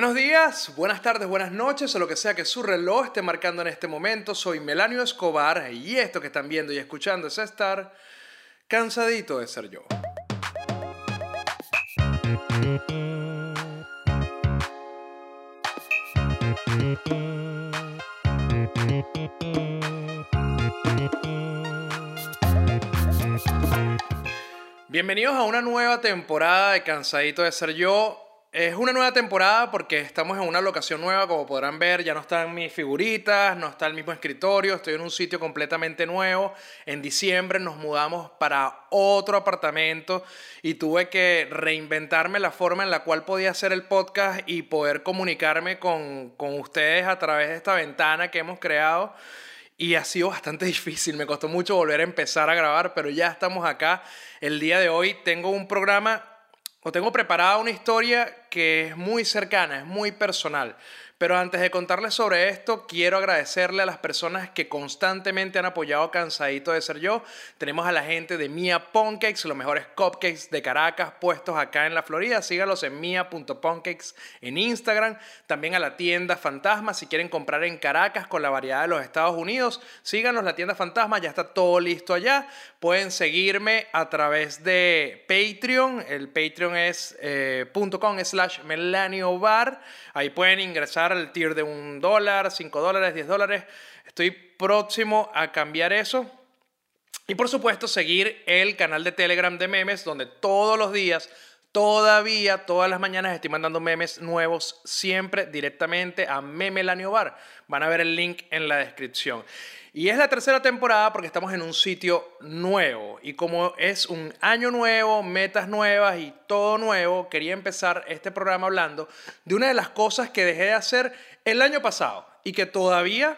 Buenos días, buenas tardes, buenas noches o lo que sea que su reloj esté marcando en este momento. Soy Melanio Escobar y esto que están viendo y escuchando es estar cansadito de ser yo. Bienvenidos a una nueva temporada de Cansadito de Ser Yo. Es una nueva temporada porque estamos en una locación nueva, como podrán ver, ya no están mis figuritas, no está el mismo escritorio, estoy en un sitio completamente nuevo. En diciembre nos mudamos para otro apartamento y tuve que reinventarme la forma en la cual podía hacer el podcast y poder comunicarme con, con ustedes a través de esta ventana que hemos creado. Y ha sido bastante difícil, me costó mucho volver a empezar a grabar, pero ya estamos acá. El día de hoy tengo un programa o tengo preparada una historia que es muy cercana, es muy personal. Pero antes de contarles sobre esto, quiero agradecerle a las personas que constantemente han apoyado Cansadito de Ser Yo. Tenemos a la gente de Mia Pancakes, los mejores cupcakes de Caracas puestos acá en la Florida. Sígalos en mia.pancakes en Instagram. También a la tienda Fantasma, si quieren comprar en Caracas con la variedad de los Estados Unidos. Síganos, la tienda Fantasma, ya está todo listo allá. Pueden seguirme a través de Patreon. El Patreon es eh, .com slash melaniobar. Ahí pueden ingresar al tier de un dólar, cinco dólares, diez dólares. Estoy próximo a cambiar eso. Y por supuesto, seguir el canal de Telegram de memes, donde todos los días, todavía, todas las mañanas estoy mandando memes nuevos, siempre directamente a Memelaniobar. Van a ver el link en la descripción. Y es la tercera temporada porque estamos en un sitio nuevo. Y como es un año nuevo, metas nuevas y todo nuevo, quería empezar este programa hablando de una de las cosas que dejé de hacer el año pasado y que todavía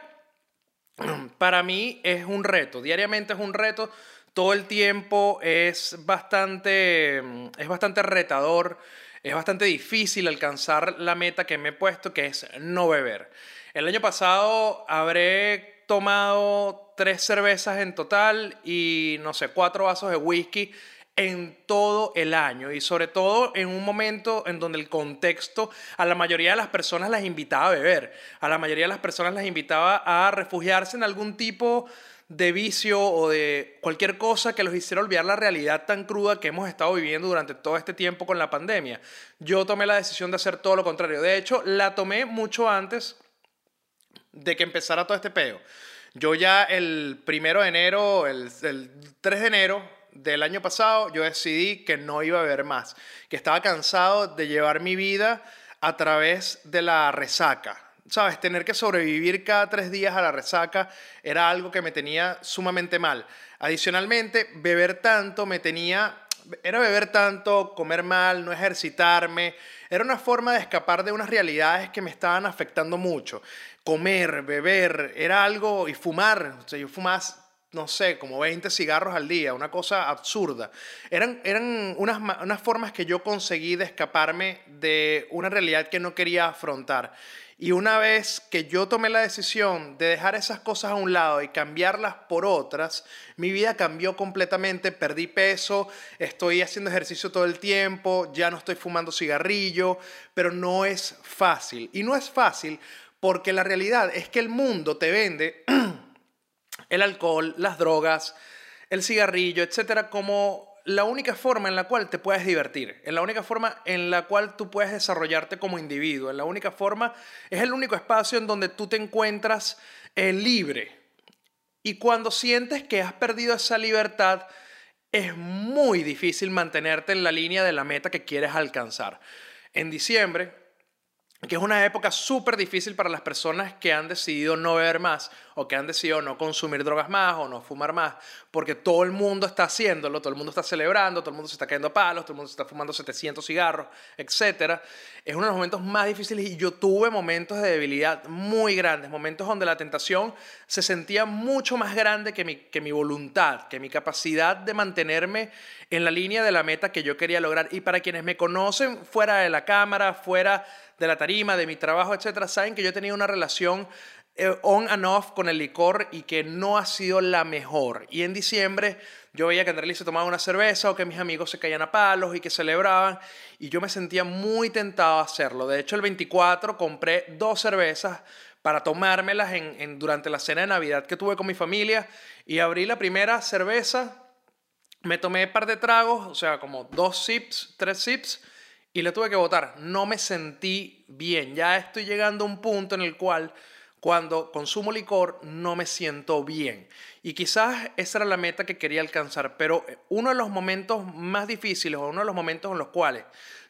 para mí es un reto. Diariamente es un reto. Todo el tiempo es bastante, es bastante retador. Es bastante difícil alcanzar la meta que me he puesto, que es no beber. El año pasado habré tomado tres cervezas en total y no sé, cuatro vasos de whisky en todo el año y sobre todo en un momento en donde el contexto a la mayoría de las personas las invitaba a beber, a la mayoría de las personas las invitaba a refugiarse en algún tipo de vicio o de cualquier cosa que los hiciera olvidar la realidad tan cruda que hemos estado viviendo durante todo este tiempo con la pandemia. Yo tomé la decisión de hacer todo lo contrario. De hecho, la tomé mucho antes de que empezara todo este peo. Yo ya el primero de enero, el, 3 de enero del año pasado, yo decidí que no iba a beber más, que estaba cansado de llevar mi vida a través de la resaca. ¿Sabes? Tener que sobrevivir cada tres días a la resaca era algo que me tenía sumamente mal. Adicionalmente, beber tanto me tenía era beber tanto, comer mal, no ejercitarme. Era una forma de escapar de unas realidades que me estaban afectando mucho. Comer, beber, era algo, y fumar. O yo fumaba, no sé, como 20 cigarros al día, una cosa absurda. Eran, eran unas, unas formas que yo conseguí de escaparme de una realidad que no quería afrontar. Y una vez que yo tomé la decisión de dejar esas cosas a un lado y cambiarlas por otras, mi vida cambió completamente, perdí peso, estoy haciendo ejercicio todo el tiempo, ya no estoy fumando cigarrillo, pero no es fácil. Y no es fácil porque la realidad es que el mundo te vende el alcohol, las drogas, el cigarrillo, etcétera, como la única forma en la cual te puedes divertir, en la única forma en la cual tú puedes desarrollarte como individuo, en la única forma, es el único espacio en donde tú te encuentras eh, libre. Y cuando sientes que has perdido esa libertad, es muy difícil mantenerte en la línea de la meta que quieres alcanzar. En diciembre, que es una época súper difícil para las personas que han decidido no beber más o que han decidido no consumir drogas más o no fumar más, porque todo el mundo está haciéndolo, todo el mundo está celebrando, todo el mundo se está cayendo a palos, todo el mundo se está fumando 700 cigarros, etc. Es uno de los momentos más difíciles y yo tuve momentos de debilidad muy grandes, momentos donde la tentación se sentía mucho más grande que mi, que mi voluntad, que mi capacidad de mantenerme en la línea de la meta que yo quería lograr. Y para quienes me conocen fuera de la cámara, fuera de la tarima, de mi trabajo, etcétera, saben que yo tenía una relación on and off con el licor y que no ha sido la mejor. Y en diciembre yo veía que Andrés se tomaba una cerveza o que mis amigos se caían a palos y que celebraban y yo me sentía muy tentado a hacerlo. De hecho, el 24 compré dos cervezas para tomármelas en, durante la cena de Navidad que tuve con mi familia y abrí la primera cerveza, me tomé un par de tragos, o sea, como dos sips, tres sips y le tuve que votar. No me sentí bien. Ya estoy llegando a un punto en el cual cuando consumo licor no me siento bien. Y quizás esa era la meta que quería alcanzar, pero uno de los momentos más difíciles o uno de los momentos en los cuales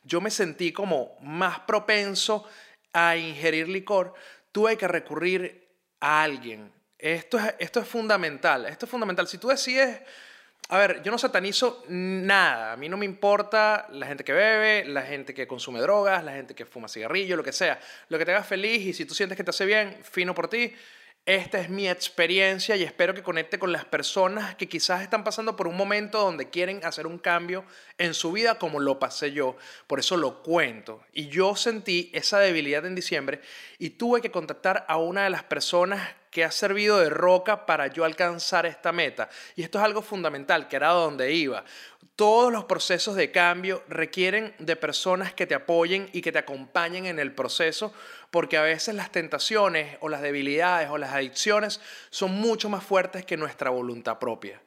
yo me sentí como más propenso a ingerir licor, tuve que recurrir a alguien. Esto es, esto es fundamental, esto es fundamental. Si tú decides a ver, yo no satanizo nada. A mí no me importa la gente que bebe, la gente que consume drogas, la gente que fuma cigarrillo, lo que sea. Lo que te haga feliz y si tú sientes que te hace bien, fino por ti. Esta es mi experiencia y espero que conecte con las personas que quizás están pasando por un momento donde quieren hacer un cambio en su vida como lo pasé yo. Por eso lo cuento. Y yo sentí esa debilidad en diciembre y tuve que contactar a una de las personas que ha servido de roca para yo alcanzar esta meta. Y esto es algo fundamental, que era donde iba. Todos los procesos de cambio requieren de personas que te apoyen y que te acompañen en el proceso, porque a veces las tentaciones o las debilidades o las adicciones son mucho más fuertes que nuestra voluntad propia.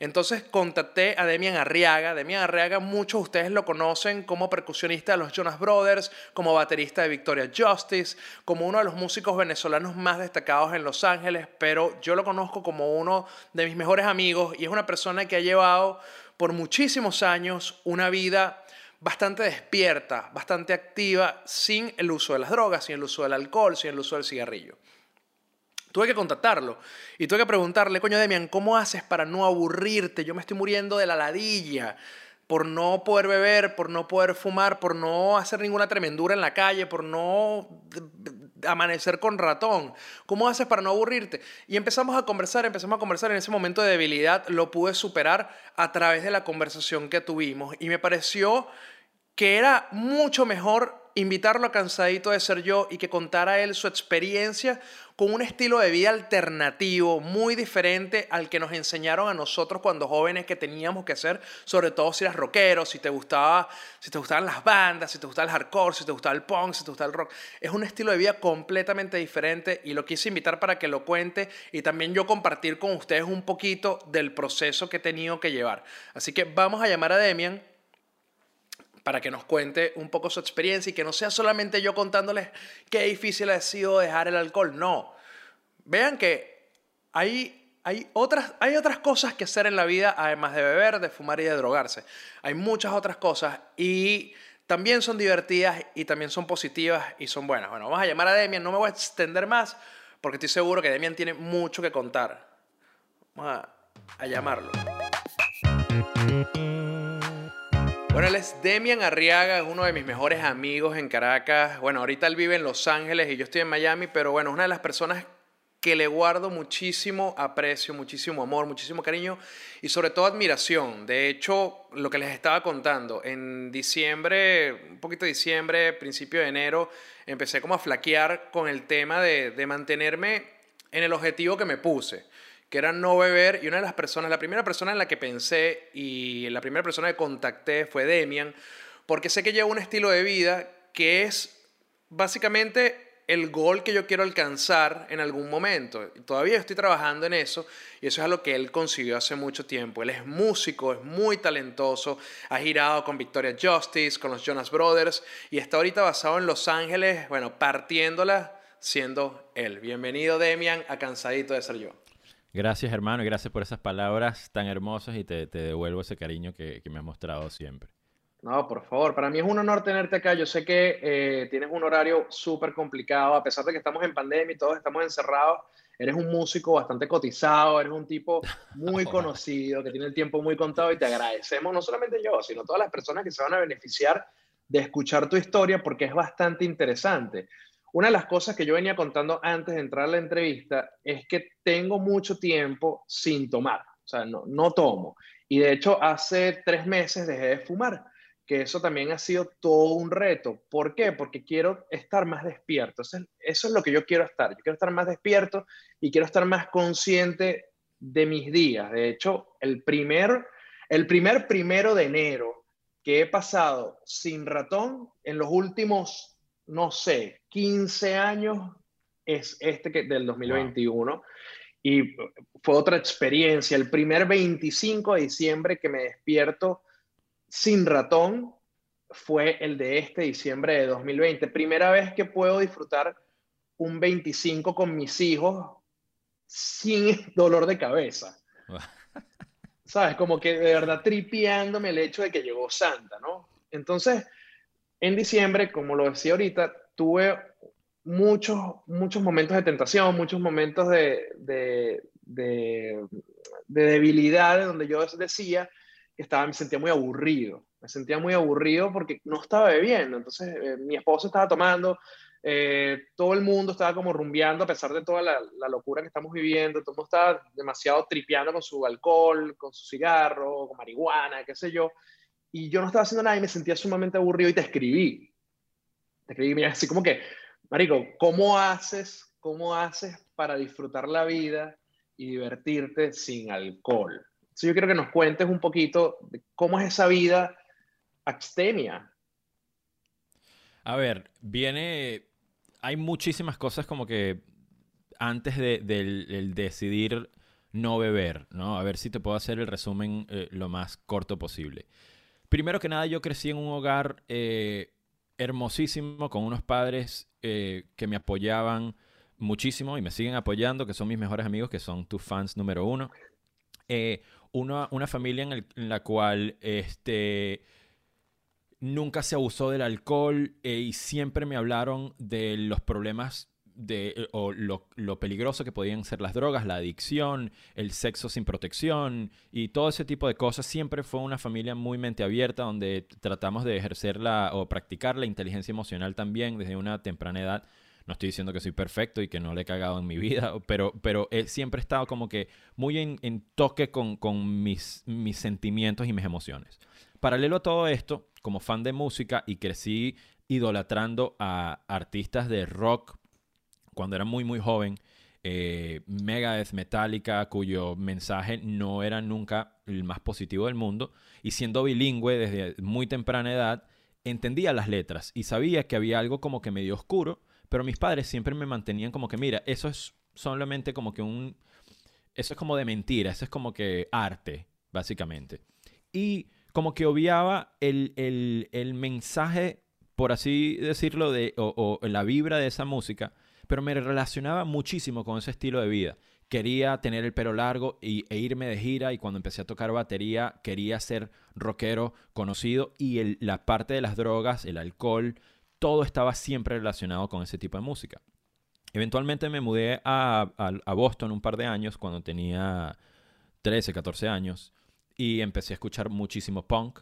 Entonces contacté a Demian Arriaga. Demian Arriaga, muchos de ustedes lo conocen como percusionista de los Jonas Brothers, como baterista de Victoria Justice, como uno de los músicos venezolanos más destacados en Los Ángeles, pero yo lo conozco como uno de mis mejores amigos y es una persona que ha llevado por muchísimos años una vida bastante despierta, bastante activa, sin el uso de las drogas, sin el uso del alcohol, sin el uso del cigarrillo. Tuve que contactarlo y tuve que preguntarle, coño Demian, ¿cómo haces para no aburrirte? Yo me estoy muriendo de la ladilla por no poder beber, por no poder fumar, por no hacer ninguna tremendura en la calle, por no amanecer con ratón. ¿Cómo haces para no aburrirte? Y empezamos a conversar, empezamos a conversar en ese momento de debilidad, lo pude superar a través de la conversación que tuvimos y me pareció que era mucho mejor invitarlo a Cansadito de Ser Yo y que contara él su experiencia con un estilo de vida alternativo, muy diferente al que nos enseñaron a nosotros cuando jóvenes que teníamos que hacer, sobre todo si eras rockero, si te, gustaba, si te gustaban las bandas, si te gustaba el hardcore, si te gustaba el punk, si te gustaba el rock. Es un estilo de vida completamente diferente y lo quise invitar para que lo cuente y también yo compartir con ustedes un poquito del proceso que he tenido que llevar. Así que vamos a llamar a Demian para que nos cuente un poco su experiencia y que no sea solamente yo contándoles qué difícil ha sido dejar el alcohol. No. Vean que hay, hay, otras, hay otras cosas que hacer en la vida, además de beber, de fumar y de drogarse. Hay muchas otras cosas y también son divertidas y también son positivas y son buenas. Bueno, vamos a llamar a Demian. No me voy a extender más porque estoy seguro que Demian tiene mucho que contar. Vamos a, a llamarlo. Bueno, él es Demian Arriaga, uno de mis mejores amigos en Caracas. Bueno, ahorita él vive en Los Ángeles y yo estoy en Miami, pero bueno, es una de las personas que le guardo muchísimo aprecio, muchísimo amor, muchísimo cariño y sobre todo admiración. De hecho, lo que les estaba contando, en diciembre, un poquito de diciembre, principio de enero, empecé como a flaquear con el tema de mantenerme en el objetivo que me puse que era no beber, y una de las personas, la primera persona en la que pensé y la primera persona que contacté fue Demian, porque sé que lleva un estilo de vida que es básicamente el gol que yo quiero alcanzar en algún momento. Todavía estoy trabajando en eso y eso es algo que él consiguió hace mucho tiempo. Él es músico, es muy talentoso, ha girado con Victoria Justice, con los Jonas Brothers y está ahorita basado en Los Ángeles, bueno, partiéndola siendo él. Bienvenido Demian a Cansadito de Ser Yo. Gracias, hermano, y gracias por esas palabras tan hermosas y te, devuelvo ese cariño que, me has mostrado siempre. No, por favor, para mí es un honor tenerte acá. Yo sé que eh, tienes un horario súper complicado, a pesar de que estamos en pandemia y todos estamos encerrados. Eres un músico bastante cotizado, eres un tipo muy conocido, que tiene el tiempo muy contado y te agradecemos, no solamente yo, sino todas las personas que se van a beneficiar de escuchar tu historia porque es bastante interesante. Una de las cosas que yo venía contando antes de entrar a la entrevista es que tengo mucho tiempo sin tomar, o sea, no, no tomo. Y de hecho, hace tres meses dejé de fumar, que eso también ha sido todo un reto. ¿Por qué? Porque quiero estar más despierto. Eso es, eso es lo que yo quiero estar. Yo quiero estar más despierto y quiero estar más consciente de mis días. De hecho, el primer, el primer primero de enero que he pasado sin ratón en los últimos, no sé, 15 años es este que, del 2021. Y fue otra experiencia. El primer 25 de diciembre que me despierto sin ratón fue el de este diciembre de 2020. Primera vez que puedo disfrutar un 25 con mis hijos sin dolor de cabeza. ¿Sabes? Como que de verdad tripeándome el hecho de que llegó Santa, ¿no? Entonces, en diciembre, como lo decía ahorita, tuve muchos, muchos momentos de tentación, muchos momentos de, de, de, de debilidad, donde yo decía, estaba, me sentía muy aburrido. Me sentía muy aburrido porque no estaba bebiendo. Entonces, eh, mi esposo estaba tomando, eh, todo el mundo estaba como rumbeando a pesar de toda la, la, locura que estamos viviendo. Todo el mundo estaba demasiado tripeando con su alcohol, con su cigarro, con marihuana, qué sé yo. Y yo no estaba haciendo nada y me sentía sumamente aburrido y te escribí. Te escribí, mira, así como que, Marico, ¿cómo haces, cómo haces para disfrutar la vida y divertirte sin alcohol? yo quiero que nos cuentes un poquito cómo es esa vida abstemia. A ver, viene, hay muchísimas cosas como que antes de, del decidir no beber, ¿no? A ver si te puedo hacer el resumen eh, lo más corto posible. Primero que nada, yo crecí en un hogar eh, hermosísimo con unos padres eh, que me apoyaban muchísimo y me siguen apoyando, que son mis mejores amigos, que son tus fans número uno. Eh, una, una, familia en, la cual este, nunca se abusó del alcohol y siempre me hablaron de los problemas de, eh, o lo, lo, peligroso que podían ser las drogas, la adicción, el sexo sin protección y todo ese tipo de cosas. Siempre fue una familia muy mente abierta donde tratamos de ejercer la, o practicar la inteligencia emocional también desde una temprana edad. No estoy diciendo que soy perfecto y que no le he cagado en mi vida, pero, pero he siempre he estado como que muy en, toque con, mis, mis sentimientos y mis emociones. Paralelo a todo esto, como fan de música y crecí idolatrando a artistas de rock cuando era muy, muy joven, eh, Megadeth, Metallica, cuyo mensaje no era nunca el más positivo del mundo, y siendo bilingüe desde muy temprana edad, entendía las letras y sabía que había algo como que medio oscuro pero mis padres siempre me mantenían como que, mira, eso es solamente como que un... Eso es como de mentira, eso es como que arte, básicamente. Y como que obviaba el, el, mensaje, por así decirlo, de, o, o la vibra de esa música, pero me relacionaba muchísimo con ese estilo de vida quería tener el pelo largo y, e irme de gira y cuando empecé a tocar batería quería ser rockero conocido y la parte de las drogas, el alcohol, todo estaba siempre relacionado con ese tipo de música. Eventualmente me mudé a, Boston un par de años, cuando tenía 13, 14 años, y empecé a escuchar muchísimo punk,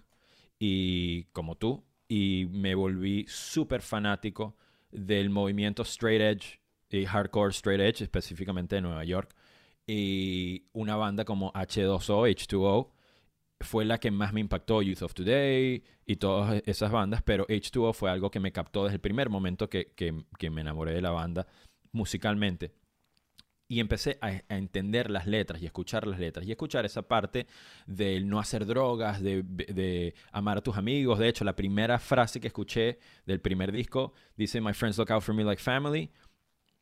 y como tú, y me volví súper fanático del movimiento straight edge y hardcore straight edge, específicamente de Nueva York, y una banda como H2O, H2O, fue la que más me impactó, Youth of Today y todas esas bandas, pero H2O fue algo que me captó desde el primer momento que, que, me enamoré de la banda musicalmente. Y empecé a, entender las letras y escuchar las letras y escuchar esa parte del no hacer drogas, de, de, amar a tus amigos. De hecho, la primera frase que escuché del primer disco dice, My friends look out for me like family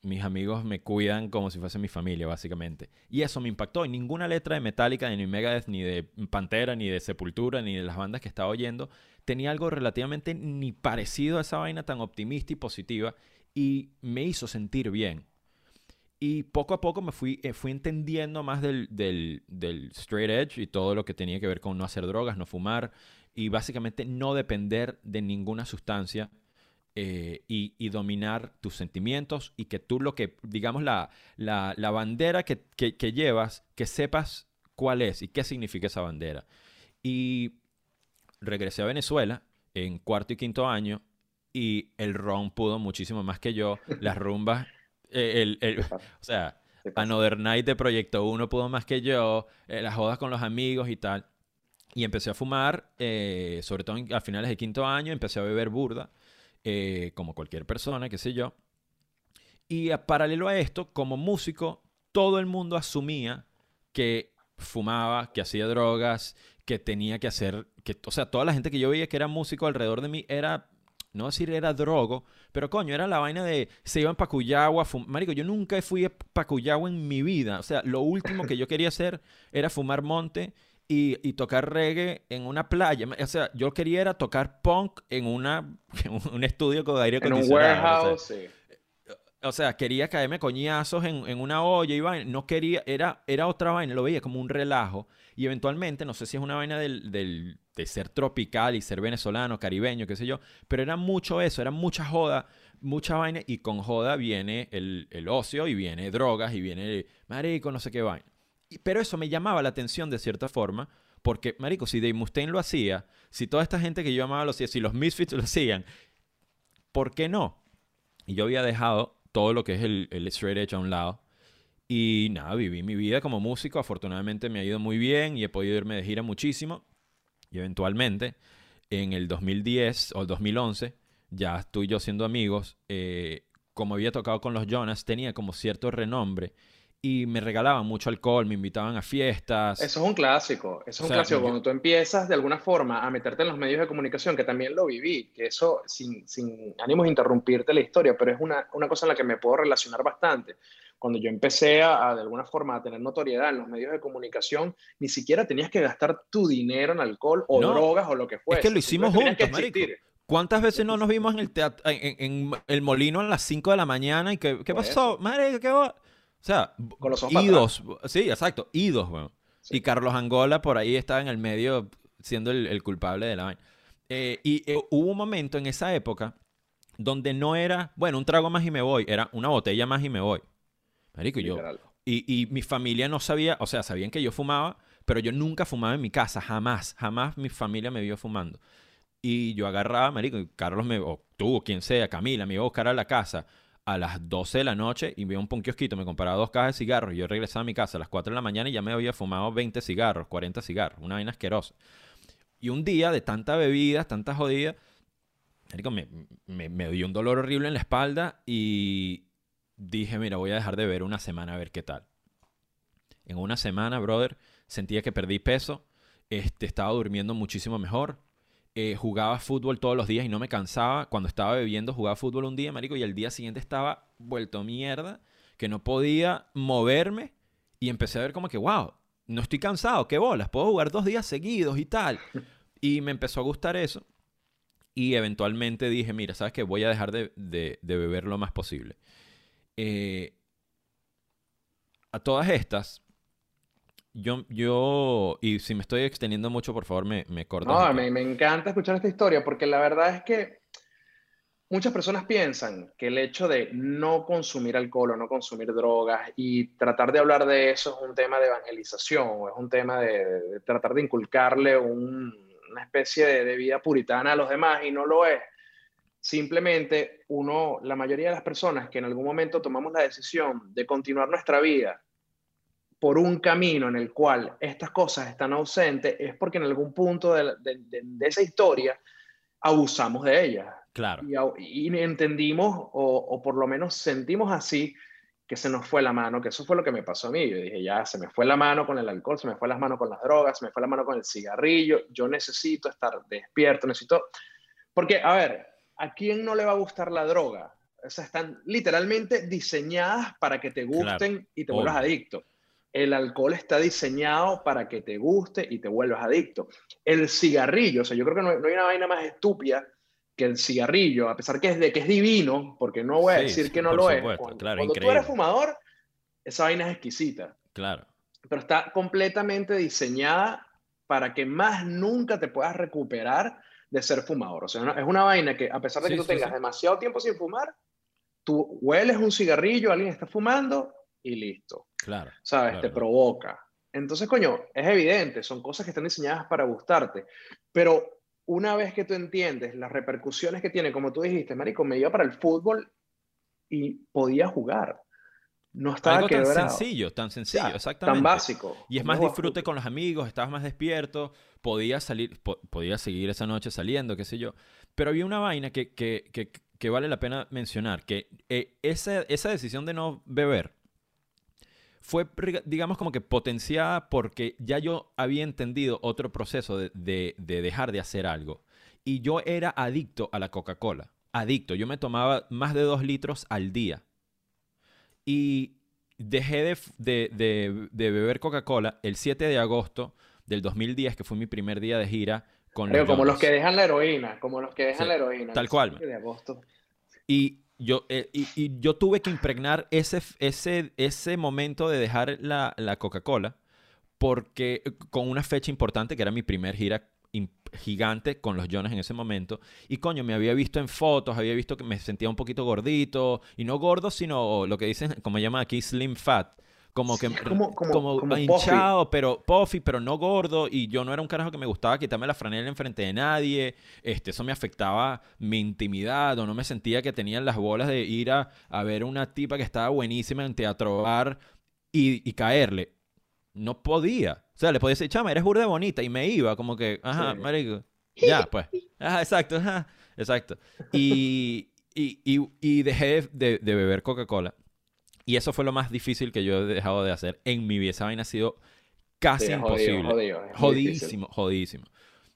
mis amigos me cuidan como si fuese mi familia, básicamente. Y eso me impactó. Y ninguna letra de Metallica, ni Megadeth, ni de Pantera, ni de Sepultura, ni de las bandas que estaba oyendo, tenía algo relativamente ni parecido a esa vaina tan optimista y positiva. Y me hizo sentir bien. Y poco a poco me fui, eh, fui entendiendo más del, del, del straight edge y todo lo que tenía que ver con no hacer drogas, no fumar y básicamente no depender de ninguna sustancia eh, y, dominar tus sentimientos y que tú lo que, digamos, la, la, la bandera que, que, llevas, que sepas cuál es y qué significa esa bandera. Y regresé a Venezuela en cuarto y quinto año y el ron pudo muchísimo más que yo, las rumbas, eh, el, el, o sea, Another Night de Proyecto 1 pudo más que yo, eh, las jodas con los amigos y tal. Y empecé a fumar, eh, sobre todo a finales de quinto año, empecé a beber burda, eh, como cualquier persona, qué sé yo. Y a paralelo a esto, como músico, todo el mundo asumía que fumaba, que hacía drogas, que tenía que hacer, que, o sea, toda la gente que yo veía que era músico alrededor de mí era, no decir era drogo, pero coño, era la vaina de, se iban para Cuyagua, marico, yo nunca fui a Pacuyagua en mi vida, o sea, lo último que yo quería hacer era fumar monte y, y, tocar reggae en una playa. O sea, yo quería era tocar punk en, una, un estudio con aire acondicionado. En un warehouse, sí o sea, quería caerme coñazos en, en, una olla y vaina. No quería, era, era otra vaina, lo veía como un relajo. Y eventualmente, no sé si es una vaina del, de ser tropical y ser venezolano, caribeño, qué sé yo, pero era mucho eso, era mucha joda, mucha vaina. Y con joda viene el, el ocio y viene drogas y viene marico, no sé qué vaina. Y, pero eso me llamaba la atención de cierta forma. Porque, marico, si Dave Mustaine lo hacía, si toda esta gente que yo amaba lo hacía, si los Misfits lo hacían, ¿por qué no? Y yo había dejado todo lo que es el, el straight edge a un lado. Y nada, viví mi vida como músico. Afortunadamente me ha ido muy bien y he podido irme de gira muchísimo. Y eventualmente, en el 2010 o el 2011, ya estoy yo siendo amigos. Eh, como había tocado con los Jonas, tenía como cierto renombre y me regalaban mucho alcohol, me invitaban a fiestas. Eso es un clásico, eso es un clásico. Cuando tú empiezas de alguna forma a meterte en los medios de comunicación, que también lo viví, que eso, sin, sin ánimos de interrumpirte la historia, pero es una, una, cosa en la que me puedo relacionar bastante. Cuando yo empecé a, de alguna forma a tener notoriedad en los medios de comunicación, ni siquiera tenías que gastar tu dinero en alcohol o drogas o lo que fuese. Es que lo hicimos juntos, marico. ¿Cuántas veces no nos vimos en el teatro, en, el molino a las 5 de la mañana y que, qué pasó? Madre, ¿qué va? O sea, idos. Sí, exacto, idos, bueno. Y Carlos Angola por ahí estaba en el medio siendo el, culpable de la vaina. Eh, y eh, hubo un momento en esa época donde no era, bueno, un trago más y me voy, era una botella más y me voy. Marico, yo. Y, y mi familia no sabía, o sea, sabían que yo fumaba, pero yo nunca fumaba en mi casa, jamás, jamás mi familia me vio fumando. Y yo agarraba, marico, y Carlos me, o tú, o quien sea, Camila, me iba a buscar a la casa a las 12 de la noche y vi un ponquiosquito, me compraba dos cajas de cigarros y yo regresaba a mi casa a las 4 de la mañana y ya me había fumado 20 cigarros, 40 cigarros, una vaina asquerosa. Y un día de tanta bebida, tanta jodida, me, me, me dio un dolor horrible en la espalda y dije, mira, voy a dejar de beber una semana a ver qué tal. En una semana, brother, sentía que perdí peso, este, estaba durmiendo muchísimo mejor, eh, jugaba fútbol todos los días y no me cansaba. Cuando estaba bebiendo, jugaba fútbol un día, marico, y el día siguiente estaba vuelto mierda, que no podía moverme. Y empecé a ver como que, wow, no estoy cansado, qué bolas, puedo jugar dos días seguidos y tal. Y me empezó a gustar eso. Y eventualmente dije, mira, ¿sabes qué? Voy a dejar de, de, beber lo más posible. Eh, a todas estas, yo, yo, y si me estoy extendiendo mucho, por favor, me, me cortas. No, me, me, encanta escuchar esta historia porque la verdad es que muchas personas piensan que el hecho de no consumir alcohol o no consumir drogas y tratar de hablar de eso es un tema de evangelización o es un tema de, tratar de inculcarle una especie de, de vida puritana a los demás y no lo es. Simplemente uno, la mayoría de las personas que en algún momento tomamos la decisión de continuar nuestra vida por un camino en el cual estas cosas están ausentes, es porque en algún punto de, esa historia abusamos de ellas. Claro. Y, entendimos, o, por lo menos sentimos así, que se nos fue la mano, que eso fue lo que me pasó a mí. Yo dije, ya, se me fue la mano con el alcohol, se me fue la mano con las drogas, se me fue la mano con el cigarrillo, yo necesito estar despierto, necesito... Porque, a ver, ¿a quién no le va a gustar la droga? O sea, están literalmente diseñadas para que te gusten y te vuelvas adicto el alcohol está diseñado para que te guste y te vuelvas adicto. El cigarrillo, o sea, yo creo que no, hay una vaina más estúpida que el cigarrillo, a pesar que es de que es divino, porque no voy a decir que no lo es. Cuando, claro, cuando tú eres fumador, esa vaina es exquisita. Claro. Pero está completamente diseñada para que más nunca te puedas recuperar de ser fumador. O sea, es una vaina que a pesar de que tú tengas demasiado tiempo sin fumar, tú hueles un cigarrillo, alguien está fumando y listo. Claro. ¿Sabes? Te provoca. Entonces, coño, es evidente, son cosas que están diseñadas para gustarte. Pero una vez que tú entiendes las repercusiones que tiene, como tú dijiste, Marico, me iba para el fútbol y podía jugar. No estaba Algo tan sencillo, tan O sencillo, sea, exactamente. Tan básico. Y es más disfrute con los amigos, estabas más despierto, podías salir, po- podías seguir esa noche saliendo, qué sé yo. Pero había una vaina que, que, que, que vale la pena mencionar, que eh, esa, esa decisión de no beber fue, digamos, como que potenciada porque ya yo había entendido otro proceso de, de- de dejar de hacer algo. Y yo era adicto a la Coca-Cola. Adicto. Yo me tomaba más de dos litros al día. Y dejé de, de- de- de beber Coca-Cola el 7 de agosto del 2010, que fue mi primer día de gira con Creo, los como los que dejan la heroína, como los que dejan Sí, la heroína. tal cual. 7 de agosto. Y yo, eh, y, y yo tuve que impregnar ese, ese, ese momento de dejar la, la Coca-Cola porque eh, con una fecha importante que era mi primer gira gigante con los Jonas en ese momento. Y coño me había visto en fotos había visto que me sentía un poquito gordito. Y no gordo sino lo que dicen como llaman aquí slim fat. Como que Sí, como- como- como como hinchado pero puffy pero no gordo. Y yo no era un carajo que me gustaba quitarme la franela enfrente de nadie. Este eso me afectaba mi intimidad o no me sentía que tenía las bolas de ir a, a ver una tipa que estaba buenísima en teatro bar y, y caerle no podía. O sea, le podía decir, chama, eres burda bonita. Y me iba, como que, ajá, Sí. marico. Ya, pues. Ajá, exacto, ajá, exacto. Y, y, y, y dejé de, de beber Coca-Cola. Y eso fue lo más difícil que yo he dejado de hacer en mi vida. Esa vaina ha sido casi Sí, jodido, imposible. jodido, difícil. Jodidísimo, jodidísimo.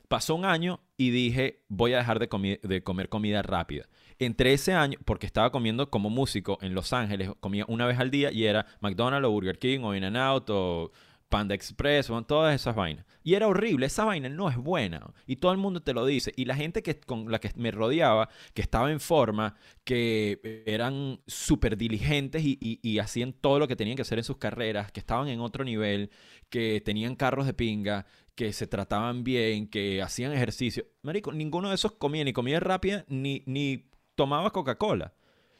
Pasó un año y dije, voy a dejar de, comi- de comer comida rápida. Entre ese año, porque estaba comiendo como músico en Los Ángeles, comía una vez al día y era McDonald's o Burger King o In-N-Out o Panda Express, todas esas vainas. Y era horrible, esa vaina no es buena. Y todo el mundo te lo dice. Y la gente que, con la que me rodeaba, que estaba en forma, que eran súper diligentes y, hacían todo lo que tenían que hacer en sus carreras, que estaban en otro nivel, que tenían carros de pinga, que se trataban bien, que hacían ejercicio. Marico, ninguno de esos comía ni comida rápida ni, ni tomaba Coca-Cola.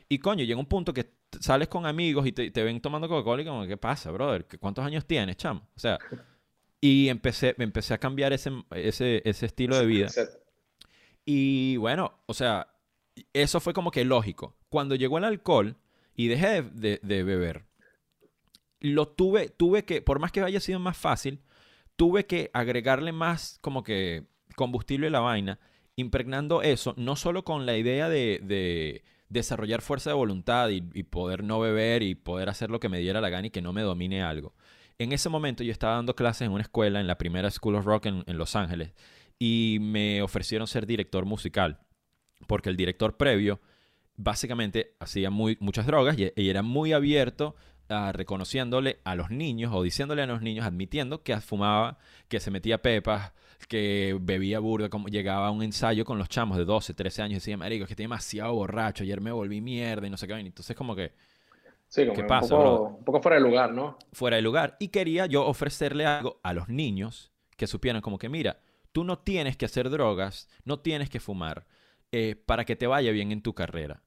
Y coño, llega un punto que sales con amigos y te, te ven tomando Coca-Cola y como, ¿qué pasa, brother? ¿Qué- ¿Cuántos años tienes, chamo? O sea, y empecé, empecé a cambiar ese, ese, ese estilo de vida. Y bueno, o sea, eso fue como que lógico. Cuando llegó el alcohol y dejé de, de- de beber, lo tuve, tuve que, por más que haya sido más fácil, tuve que agregarle más como que combustible a la vaina, impregnando eso, no solo con la idea de, de desarrollar fuerza de voluntad y, poder no beber y poder hacer lo que me diera la gana y que no me domine algo. En ese momento yo estaba dando clases en una escuela, en la primera School of Rock en, Los Ángeles, y me ofrecieron ser director musical, porque el director previo básicamente hacía muy, muchas drogas y, y era muy abierto a reconociéndole a los niños o diciéndole a los niños, admitiendo que fumaba, que se metía pepas, que bebía burda, como llegaba a un ensayo con los chamos de 12, 13 años y decía, marico, es que estoy demasiado borracho, ayer me volví mierda y no sé qué. Entonces como que Sí, como ¿Qué un pasa, poco, un poco fuera de lugar, ¿no? fuera de lugar. Y quería yo ofrecerle algo a los niños que supieran como que, mira, tú no tienes que hacer drogas, no tienes que fumar eh, para que te vaya bien en tu carrera.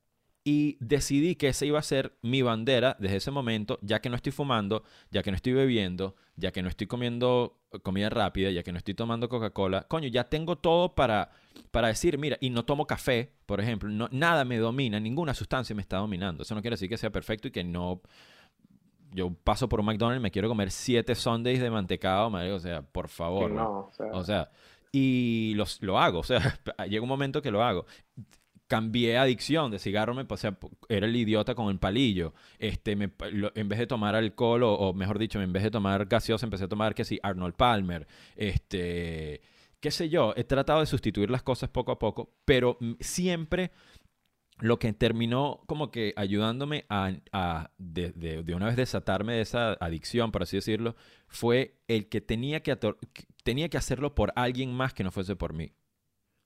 Y decidí que esa iba a ser mi bandera desde ese momento, ya que no estoy fumando, ya que no estoy bebiendo, ya que no estoy comiendo comida rápida, ya que no estoy tomando Coca-Cola. Coño, ya tengo todo para, para decir, mira, y no tomo café, por ejemplo, no, nada me domina, ninguna sustancia me está dominando. Eso no quiere decir que sea perfecto y que no... Yo paso por un McDonald's y me quiero comer siete sundays de mantecado, madre, o sea, por favor. No, o sea, O sea, y los, lo hago, o sea, llega un momento que lo hago. Cambié adicción de cigarro, me, sea, era el idiota con el palillo. Este, me, en vez de tomar alcohol, o, mejor dicho, en vez de tomar gaseosa, empecé a tomar, que sí, Arnold Palmer. Este, qué sé yo, he tratado de sustituir las cosas poco a poco, pero siempre lo que terminó como que ayudándome a, de, de- una vez desatarme de esa adicción, por así decirlo, fue el que tenía que tenía que hacerlo por alguien más que no fuese por mí.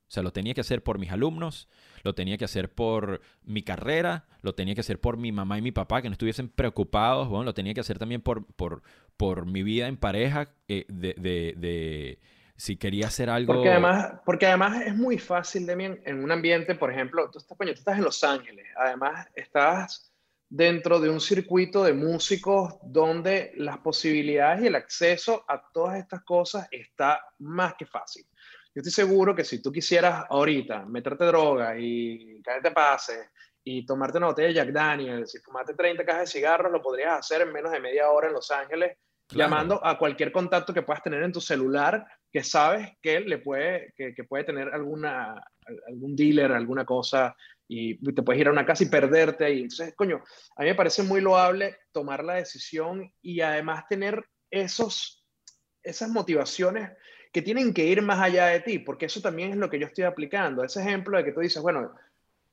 O sea, lo tenía que hacer por mis alumnos, lo tenía que hacer por mi carrera, lo tenía que hacer por mi mamá y mi papá, que no estuviesen preocupados, bueno, lo tenía que hacer también por, por, por mi vida en pareja, eh, de, de- de si quería hacer algo... Porque además, porque además es muy fácil, Demian, en un ambiente, por ejemplo, tú estás, coño, tú estás en Los Ángeles, además estás dentro de un circuito de músicos donde las posibilidades y el acceso a todas estas cosas está más que fácil. Yo estoy seguro que si tú quisieras ahorita meterte droga y caerte pase y tomarte una botella de Jack Daniels y fumarte 30 cajas de cigarros, lo podrías hacer en menos de media hora en Los Ángeles, llamando a cualquier contacto que puedas tener en tu celular que sabes que le puede, que, que puede tener alguna, algún dealer, alguna cosa, y te puedes ir a una casa y perderte ahí. Entonces, coño, a mí me parece muy loable tomar la decisión y además tener esos, esas motivaciones que tienen que ir más allá de ti, porque eso también es lo que yo estoy aplicando. Ese ejemplo de que tú dices, bueno,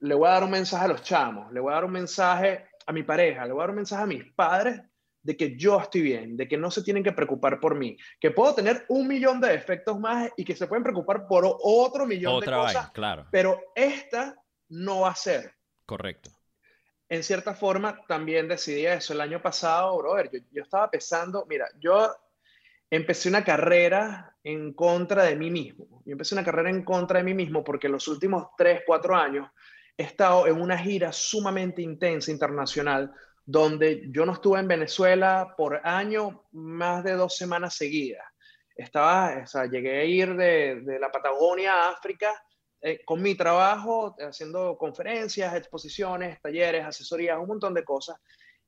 le voy a dar un mensaje a los chamos, le voy a dar un mensaje a mi pareja, le voy a dar un mensaje a mis padres de que yo estoy bien, de que no se tienen que preocupar por mí, que puedo tener un millón de defectos más y que se pueden preocupar por otro millón de cosas, claro. pero esta no va a ser. Correcto. En cierta forma, también decidí eso. El año pasado, brother, yo, yo estaba pensando, mira, yo empecé una carrera en contra de mí mismo. Yo empecé una carrera en contra de mí mismo porque los últimos 3, 4 años he estado en una gira sumamente intensa internacional donde yo no estuve en Venezuela por año más de dos semanas seguidas. Estaba, o sea, llegué a ir de, de la Patagonia a África eh, con mi trabajo, haciendo conferencias, exposiciones, talleres, asesorías, un montón de cosas.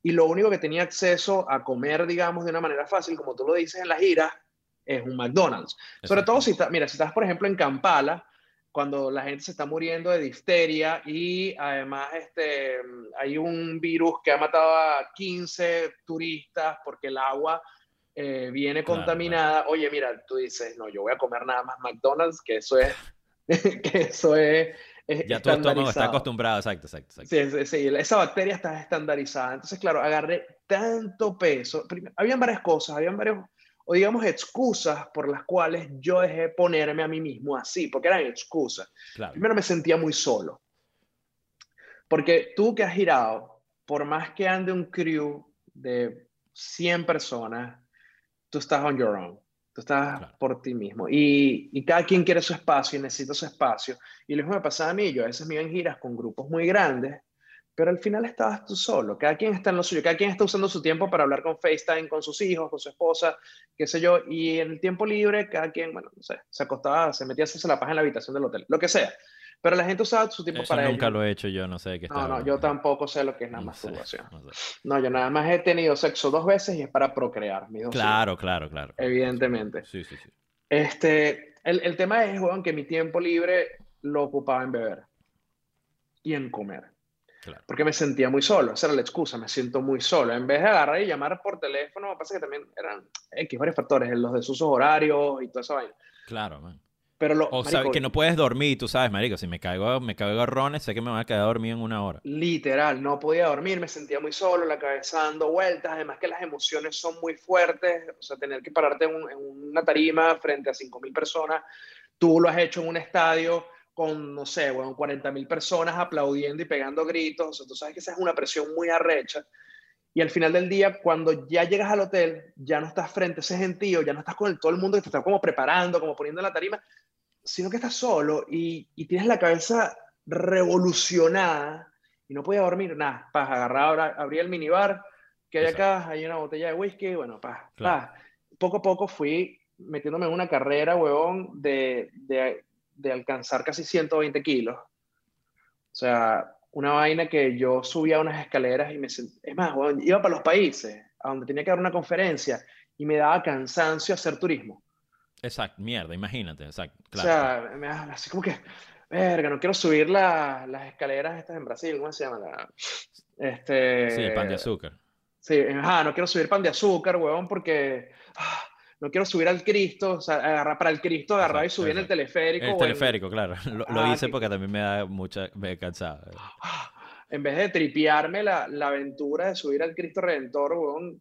Y lo único que tenía acceso a comer, digamos, de una manera fácil, como tú lo dices en la gira, es un McDonald's. Sobre todo si estás, mira, si estás, por ejemplo, en Kampala, cuando la gente se está muriendo de difteria y además este, hay un virus que ha matado a 15 turistas porque el agua eh, viene contaminada. Oye, mira, tú dices, no, yo voy a comer nada más McDonald's, que eso es... que eso es, ya tu estómago está acostumbrado, exacto, exacto, exacto. Sí, sí, sí, esa bacteria está estandarizada. Entonces, claro, agarré tanto peso. Habían varias cosas, habían varios o digamos excusas por las cuales yo dejé ponerme a mí mismo así, porque eran excusas. Primero me sentía muy solo. Porque tú que has girado, por más que ande un crew de 100 personas, tú estás on your own. Tú estás por ti mismo. Y, y, cada quien quiere su espacio y necesita su espacio. Y lo mismo me pasaba a mí. Yo a veces me iba en giras con grupos muy grandes pero al final estabas tú solo, cada quien está en lo suyo, cada quien está usando su tiempo para hablar con FaceTime, con sus hijos, con su esposa, qué sé yo, y en el tiempo libre cada quien, bueno, no sé, se acostaba, se metía a hacerse la paja en la habitación del hotel, lo que sea. Pero la gente usaba su tiempo Eso para nunca lo he hecho yo, no sé qué No, no, yo tampoco sé lo que es nada más no, no, yo nada más he tenido sexo dos veces y es para procrear. claro, claro, claro. Evidentemente. Sí, sí, sí. Este, el, el tema es, Juan, que mi tiempo libre lo ocupaba en beber y en comer. Porque me sentía muy solo, esa era la excusa, me siento muy solo. En vez de agarrar y llamar por teléfono, pasa que también eran X varios factores, los de sus horarios y toda esa vaina. Claro, man. Pero lo, o sea, que no puedes dormir, tú sabes, marico, si me caigo, me caigo garrones, sé que me voy a quedar dormido en una hora. Literal, no podía dormir, me sentía muy solo, la cabeza dando vueltas, además que las emociones son muy fuertes, o sea, tener que pararte en, en una tarima frente a 5.000 personas, tú lo has hecho en un estadio, con, no sé, bueno, 40 mil personas aplaudiendo y pegando gritos. O sea, tú sabes que esa es una presión muy arrecha. Y al final del día, cuando ya llegas al hotel, ya no estás frente a ese gentío, ya no estás con todo el mundo que te está como preparando, como poniendo en la tarima, sino que estás solo y, y tienes la cabeza revolucionada y no podía dormir, nada, para agarrar, abrí el minibar, que hay acá, hay una botella de whisky, bueno, pa, pa. Poco a poco fui metiéndome en una carrera, huevón, de, de de alcanzar casi 120 kilos. O sea, una vaina que yo subía unas escaleras y me sentía, es más, iba para los países, a donde tenía que dar una conferencia y me daba cansancio hacer turismo. Exacto, mierda, imagínate, exacto. O sea, me, así como que, verga, no quiero subir las escaleras estas en Brasil, ¿cómo se llama? este, sí, pan de azúcar. Sí, ajá, no quiero subir pan de azúcar, huevón, porque ah, no quiero subir al Cristo, o sea, agarrar para el Cristo, agarrar y subir en el teleférico. El teleférico, claro. Lo, hice porque también me da mucha, me he cansado. En vez de tripearme la, la aventura de subir al Cristo Redentor,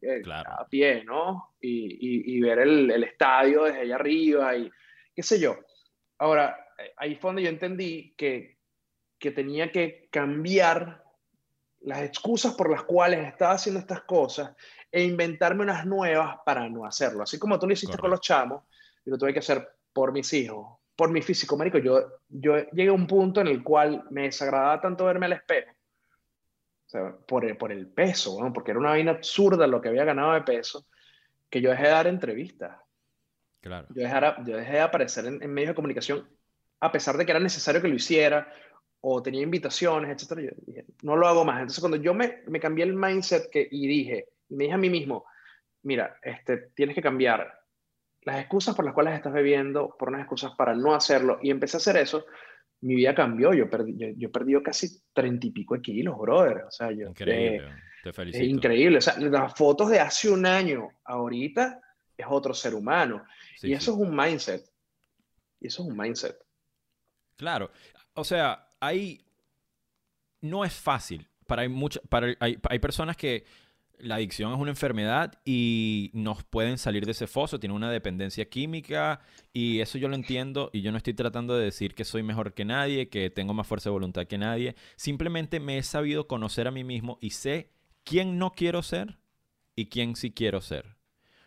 eh, a pie, ¿no? Y, y, ver el, el, estadio desde allá arriba y qué sé yo. Ahora, eh, ahí fue donde yo entendí que, que tenía que cambiar las excusas por las cuales estaba haciendo estas cosas e inventarme unas nuevas para no hacerlo. Así como tú lo hiciste con los chamos, y lo tuve que hacer por mis hijos, por mi físico, marico. Yo, yo llegué a un punto en el cual me desagradaba tanto verme al espejo, o sea, por, el, por el peso, porque era una vaina absurda lo que había ganado de peso, que yo dejé de dar entrevistas. Claro. Yo dejé, yo dejé de aparecer en, en medios de comunicación, a pesar de que era necesario que lo hiciera, o tenía invitaciones, etcétera, yo dije, no lo hago más. Entonces, cuando yo me, me cambié el mindset que, y dije, y me dije a mí mismo, mira, este, tienes que cambiar las excusas por las cuales estás bebiendo por unas excusas para no hacerlo, y empecé a hacer eso, mi vida cambió. Yo perdí, yo, perdí casi treinta y pico de kilos, brother. O sea, yo, increíble, te felicito. Es increíble. O sea, las fotos de hace un año, ahorita, es otro ser humano. y eso es un mindset. Y eso es un mindset. Claro. O sea, ahí no es fácil. Para, hay, para hay, hay personas que la adicción es una enfermedad y nos pueden salir de ese foso, tiene una dependencia química y eso yo lo entiendo y yo no estoy tratando de decir que soy mejor que nadie, que tengo más fuerza de voluntad que nadie, simplemente me he sabido conocer a mí mismo y sé quién no quiero ser y quién sí quiero ser.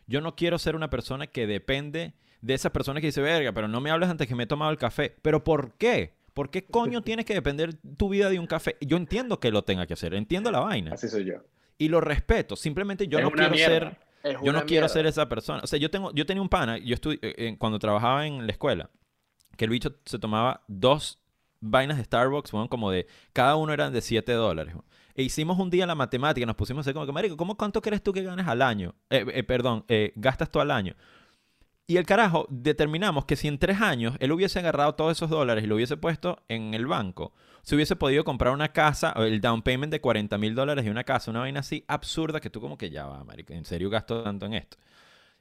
Yo no quiero ser una persona que depende de esa persona que dice, verga, pero no me hables antes que me he tomado el café. ¿Pero por qué? ¿Por qué coño tienes que depender tu vida de un café? Yo entiendo que lo tenga que hacer, entiendo la vaina. Así soy yo y lo respeto. Simplemente yo no quiero ser. yo no quiero ser esa persona. O sea, yo tengo, yo tenía un pana, yo estuve, eh, cuando trabajaba en la escuela, que el bicho se tomaba dos vainas de Starbucks, bueno, como de, cada uno eran de 7 dólares. E hicimos un día la matemática, nos pusimos a hacer como que, marico, ¿cómo cuánto crees tú que ganas al año? Eh, eh, perdón, gastas tú al año. Y el carajo, determinamos que si en tres años él hubiese agarrado todos esos dólares y lo hubiese puesto en el banco, se hubiese podido comprar una casa, el down payment de 40 mil dólares de una casa, una vaina así absurda que tú como que ya va, marico, en serio gasto tanto en esto.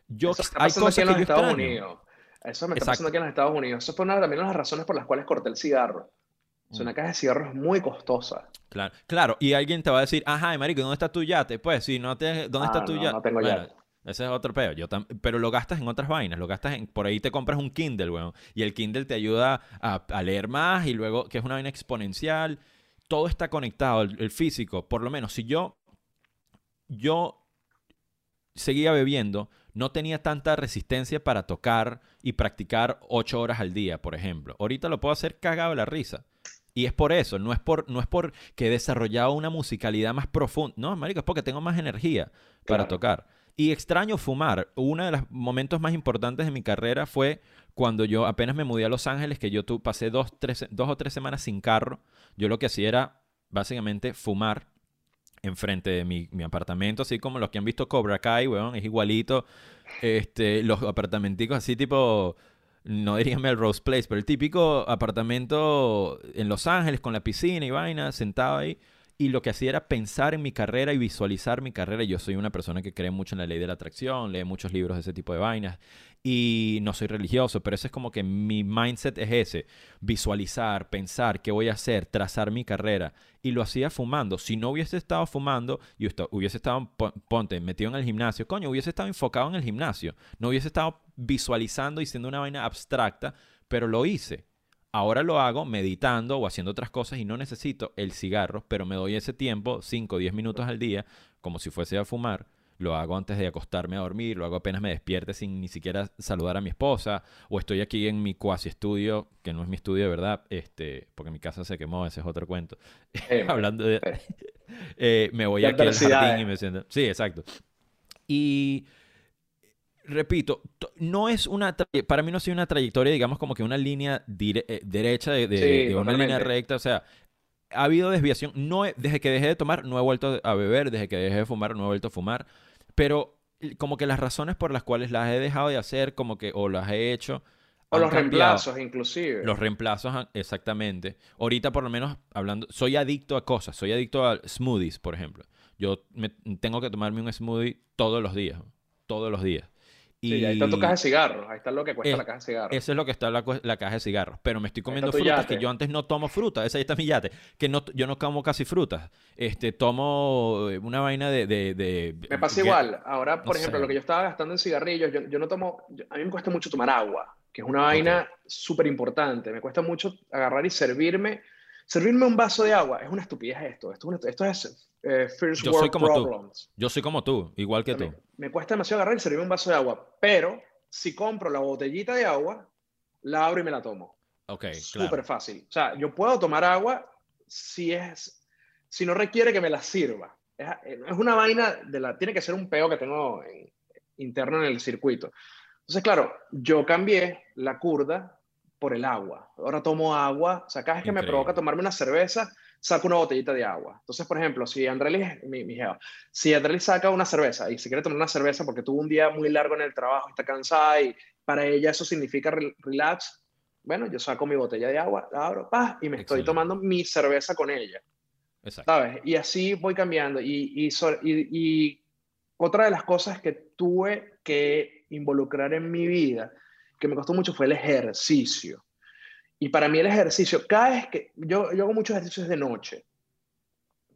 Yo, Eso hay cosas en los Estados Unidos. Eso me está pasando aquí en los Estados Unidos. Eso fue una también de las razones por las cuales corté el cigarro. O una mm. caja de cigarros muy costosa. Claro, claro. Y alguien te va a decir, ajá, marico, ¿dónde está tu yate? Pues, si no te... ¿Dónde está ah, tu yate? No tengo yate. Ese es otro peo. Yo pero lo gastas en otras vainas. Lo gastas en. Por ahí te compras un Kindle, weón. Y el Kindle te ayuda a, leer más y luego, que es una vaina exponencial. Todo está conectado, el, físico. Por lo menos, si yo. Yo seguía bebiendo, no tenía tanta resistencia para tocar y practicar ocho horas al día, por ejemplo. Ahorita lo puedo hacer cagado de la risa. Y es por eso, no es por, no es por que he desarrollado una musicalidad más profunda. No, marico, es porque tengo más energía para tocar. Y extraño fumar. Uno de los momentos más importantes de mi carrera fue cuando yo apenas me mudé a Los Ángeles, que yo tu, pasé dos, dos o tres semanas sin carro. Yo lo que hacía era básicamente fumar enfrente de mi, mi, apartamento, así como los que han visto Cobra Kai, weón, es igualito. Este, los apartamenticos así tipo, no diría Melrose Place, pero el típico apartamento en Los Ángeles con la piscina y vaina, sentado ahí y lo que hacía era pensar en mi carrera y visualizar mi carrera. Yo soy una persona que cree mucho en la ley de la atracción, lee muchos libros de ese tipo de vainas y no soy religioso, pero ese es como que mi mindset es ese, visualizar, pensar qué voy a hacer, trazar mi carrera y lo hacía fumando. Si no hubiese estado fumando y hubiese estado, ponte, metido en el gimnasio, coño, hubiese estado enfocado en el gimnasio, no hubiese estado visualizando y siendo una vaina abstracta, pero lo hice. Ahora lo hago meditando o haciendo otras cosas y no necesito el cigarro, pero me doy ese tiempo, 5 o 10 minutos al día, como si fuese a fumar. Lo hago antes de acostarme a dormir, lo hago apenas me despierte sin ni siquiera saludar a mi esposa, o estoy aquí en mi cuasi estudio, que no es mi estudio de verdad, este, porque mi casa se quemó, ese es otro cuento. Eh, Hablando de... Eh, me voy aquí al jardín y me siento... Sí, exacto. Y repito, no es una, para mí no ha sido una trayectoria, digamos, como que una línea eh, derecha de, una línea recta, o sea, ha habido desviación, no desde que dejé de tomar no he vuelto a beber, desde que dejé de fumar no he vuelto a fumar, pero como que las razones por las cuales las he dejado de hacer, como que, o las he hecho... O los reemplazos, inclusive. Los reemplazos, exactamente. Ahorita, por lo menos, hablando, soy adicto a cosas. Soy adicto a smoothies, por ejemplo. Yo me, tengo que tomarme un smoothie todos los días. Todos los días. Y ahí está tu caja de cigarros, ahí está lo que cuesta la caja de cigarros. Eso es lo que está la, la caja de cigarros. Pero me estoy comiendo frutas que yo antes no tomo fruta. Ese ahí está mi yate. Que no, yo no como casi frutas. Este, tomo eh, una vaina de. de, me pasa igual. Ahora, por ejemplo, lo que yo estaba gastando en cigarrillos, yo, yo no tomo. a mí me cuesta mucho tomar agua, que es una vaina súper importante. Me cuesta mucho agarrar y servirme. Servirme un vaso de agua es una estupidez esto. Esto, esto es eh, first yo soy como Tú. Yo soy como tú, igual que tú. Me cuesta demasiado agarrar y servirme un vaso de agua, pero si compro la botellita de agua, la abro y me la tomo. Ok, Súper fácil. O sea, yo puedo tomar agua si es, si no requiere que me la sirva. Es, es una vaina de la, tiene que ser un peo que tengo interno en el circuito. Entonces, claro, yo cambié la curda por el agua. Ahora tomo agua, o sea, cada vez que me provoca tomarme una cerveza, saco una botellita de agua. Entonces, por ejemplo, si Andrelis, mi, mi si Andrelis saca una cerveza y se quiere tomar una cerveza porque tuvo un día muy largo en el trabajo, está cansada y para ella eso significa relax, bueno, yo saco mi botella de agua, la abro, y me estoy tomando mi cerveza con ella. Exacto. ¿Sabes? Y así voy cambiando. Y, y, y, otra de las cosas que tuve que involucrar en mi vida, que me costó mucho, fue el ejercicio. Y para mí el ejercicio, cada vez que yo, yo hago muchos ejercicios de noche,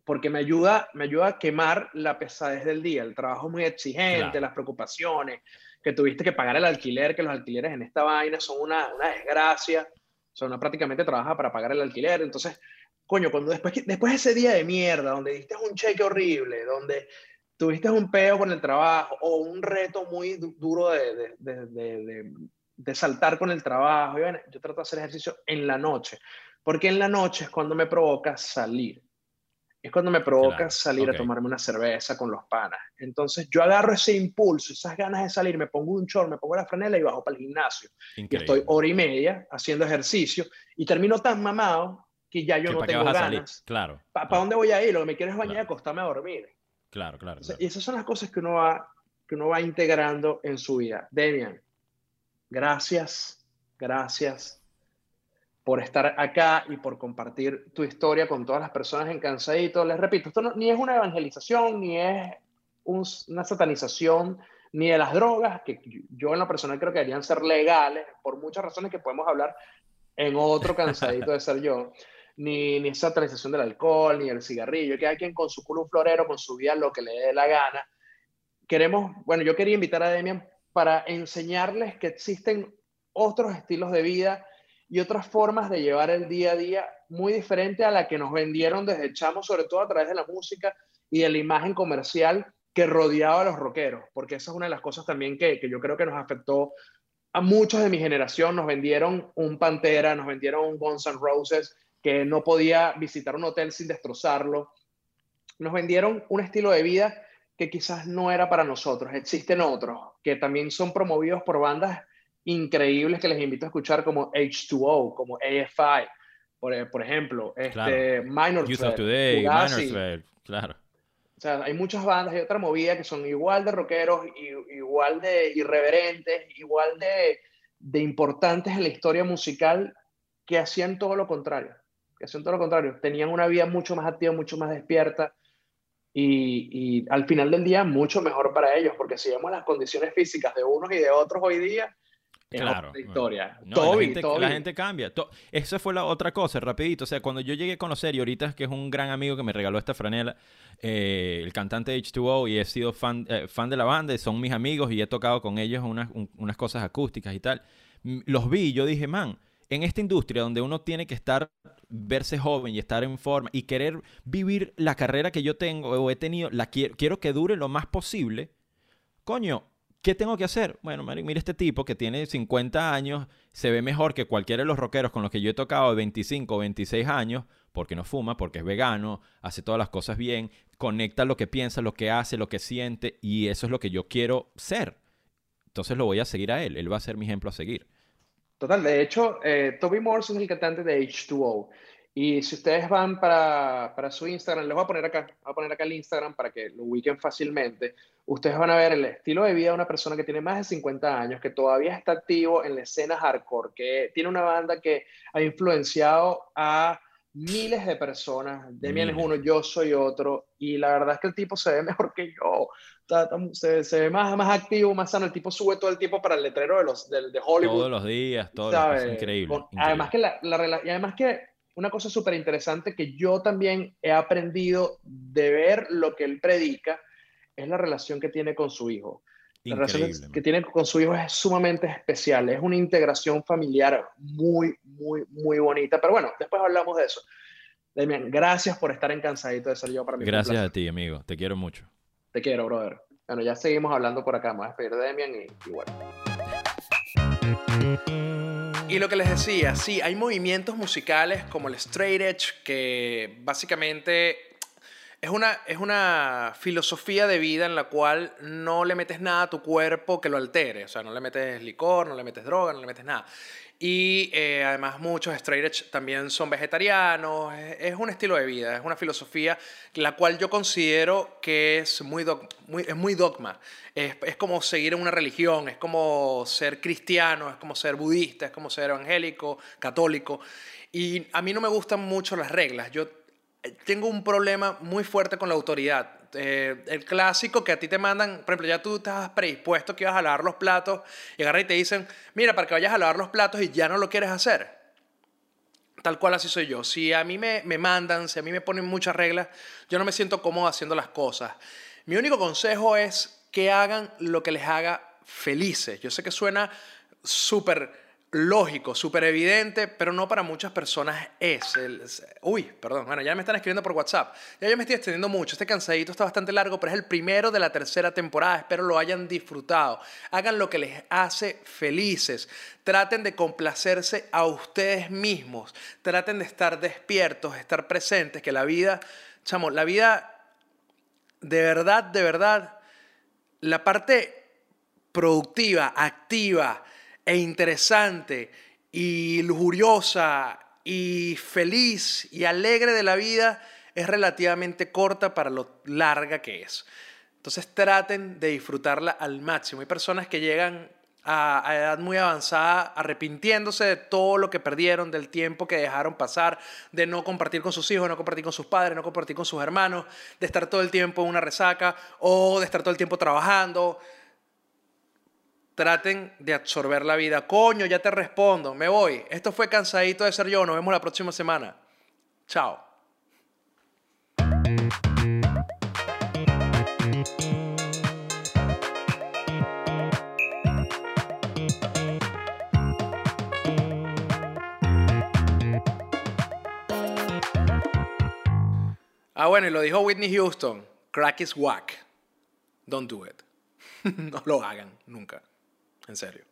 porque me ayuda, me ayuda a quemar la pesadez del día, el trabajo muy exigente, las preocupaciones, que tuviste que pagar el alquiler, que los alquileres en esta vaina son una, una desgracia, o sea, uno prácticamente trabaja para pagar el alquiler, entonces, coño, cuando después, después de ese día de mierda, donde diste un cheque horrible, donde tuviste un peo con el trabajo o un reto muy duro de, de, de, de saltar con el trabajo. Y bueno, yo trato de hacer ejercicio en la noche, porque en la noche es cuando me provoca salir. Es cuando me provoca salir a tomarme una cerveza con los panas. Entonces yo agarro ese impulso, esas ganas de salir, me pongo un short, me pongo la franela y bajo para el gimnasio. Y estoy hora y media haciendo ejercicio y termino tan mamado que ya yo no tengo ganas. Claro. ¿Para dónde voy a ir? Lo que me quiero es bañar y acostarme a dormir. Claro, claro, Y esas son las cosas que uno va, que uno va integrando en su vida. Demian, Gracias, gracias por estar acá y por compartir tu historia con todas las personas en Cansadito. Les repito, esto ni es una evangelización, ni es una satanización, ni de las drogas, que yo en lo personal creo que deberían ser legales, por muchas razones que podemos hablar en otro Cansadito de ser yo, ni, ni satanización del alcohol, ni el cigarrillo, que hay quien con su culo florero, con su vida, lo que le dé la gana. Queremos, bueno, yo quería invitar a Demian para enseñarles que existen otros estilos de vida y otras formas de llevar el día a día muy diferente a la que nos vendieron desde chamo, sobre todo a través de la música y de la imagen comercial que rodeaba a los rockeros, porque esa es una de las cosas también que, que yo creo que nos afectó a muchos de mi generación. Nos vendieron un Pantera, nos vendieron un Guns N' Roses que no podía visitar un hotel sin destrozarlo. Nos vendieron un estilo de vida que quizás no era para nosotros. Existen otros que también son promovidos por bandas increíbles que les invito a escuchar como H2O, como AFI, por, por ejemplo, este, Minor Today, Minor claro. O sea, hay muchas bandas y otra movida que son igual de rockeros, igual de irreverentes, igual de, de importantes en la historia musical, que hacían todo lo contrario. Que hacían todo lo contrario. Tenían una vida mucho más activa, mucho más despierta, y, al final del día mucho mejor para ellos, porque si vemos las condiciones físicas de unos y de otros hoy día, claro. historia. la, gente, la, gente, cambia. Eso fue la otra cosa, rapidito. O sea, cuando yo llegué a conocer, y ahorita que es un gran amigo que me regaló esta franela, eh, el cantante H2O, y he sido fan, eh, fan de la banda, y son mis amigos, y he tocado con ellos unas, unas cosas acústicas y tal. Los vi y yo dije, man, en esta industria donde uno tiene que estar, verse joven y estar en forma y querer vivir la carrera que yo tengo o he tenido, la quiero, que dure lo más posible, coño, ¿qué tengo que hacer? Bueno, mira este tipo que tiene 50 años, se ve mejor que cualquiera de los rockeros con los que yo he tocado de 25 o 26 años, porque no fuma, porque es vegano, hace todas las cosas bien, conecta lo que piensa, lo que hace, lo que siente, y eso es lo que yo quiero ser. Entonces lo voy a seguir a él, él va a ser mi ejemplo a seguir. Total, de hecho, eh, Toby Morse es el cantante de H2O. Y si ustedes van para, para, su Instagram, les voy a poner acá, voy a poner acá el Instagram para que lo ubiquen fácilmente. Ustedes van a ver el estilo de vida de una persona que tiene más de 50 años, que todavía está activo en la escena hardcore, que tiene una banda que ha influenciado a miles de personas. Demian es uno, yo soy otro. Y la verdad es que el tipo se ve mejor que yo. Se, se ve más, más activo, más sano. El tipo sube todo el tiempo para el letrero de, los, de, de Hollywood. Todos los días, todo. Es increíble, Además que la, la, y además que una cosa súper interesante que yo también he aprendido de ver lo que él predica es la relación que tiene con su hijo. La relación que tiene con su hijo es sumamente especial, es una integración familiar muy, muy, muy bonita. Pero bueno, después hablamos de eso. Demian, gracias por estar en Cansadito de ser yo para mí. Gracias a ti, amigo. Te quiero mucho. Te quiero, brother. Bueno, ya seguimos hablando por acá. Vamos a despedir de Demian y, y bueno. Y lo que les decía, sí, hay movimientos musicales como el straight edge que básicamente es una, es una filosofía de vida en la cual no le metes nada a tu cuerpo que lo altere. O sea, no le metes licor, no le metes droga, no le metes nada. Y eh, además muchos straight edge también son vegetarianos. Es, un estilo de vida, es una filosofía la cual yo considero que es muy, muy, es muy dogma. Es, es, como seguir una religión, es como ser cristiano, es como ser budista, es como ser evangélico, católico. Y a mí no me gustan mucho las reglas. Yo tengo un problema muy fuerte con la autoridad. Eh, el clásico que a ti te mandan, por ejemplo, ya tú estás predispuesto que ibas a lavar los platos y agarran y te dicen, mira, para que vayas a lavar los platos y ya no lo quieres hacer. Tal cual así soy yo. Si a mí me, me mandan, si a mí me ponen muchas reglas, yo no me siento cómodo haciendo las cosas. Mi único consejo es que hagan lo que les haga felices. Yo sé que suena súper lógico, súper evidente, pero no para muchas personas es. El, uy, perdón, bueno, ya me están escribiendo por WhatsApp. Ya yo me estoy extendiendo mucho. Este cansadito está bastante largo, pero es el primero de la tercera temporada. Espero lo hayan disfrutado. Hagan lo que les hace felices. Traten de complacerse a ustedes mismos. Traten de estar despiertos, estar presentes, que la vida, chamo, la vida, de verdad, de verdad, la parte productiva, activa, e interesante y lujuriosa y feliz y alegre de la vida es relativamente corta para lo larga que es. Entonces traten de disfrutarla al máximo. Hay personas que llegan a, edad muy avanzada arrepintiéndose de todo lo que perdieron, del tiempo que dejaron pasar, de no compartir con sus hijos, no compartir con sus padres, no compartir con sus hermanos, de estar todo el tiempo en una resaca o de estar todo el tiempo trabajando traten de absorber la vida. Coño, ya te respondo, me voy. Esto fue cansadito de ser yo. Nos vemos la próxima semana. Chao. Ah, bueno, y lo dijo Whitney Houston. Crack is whack. Don't do it. no lo hagan nunca. En serio.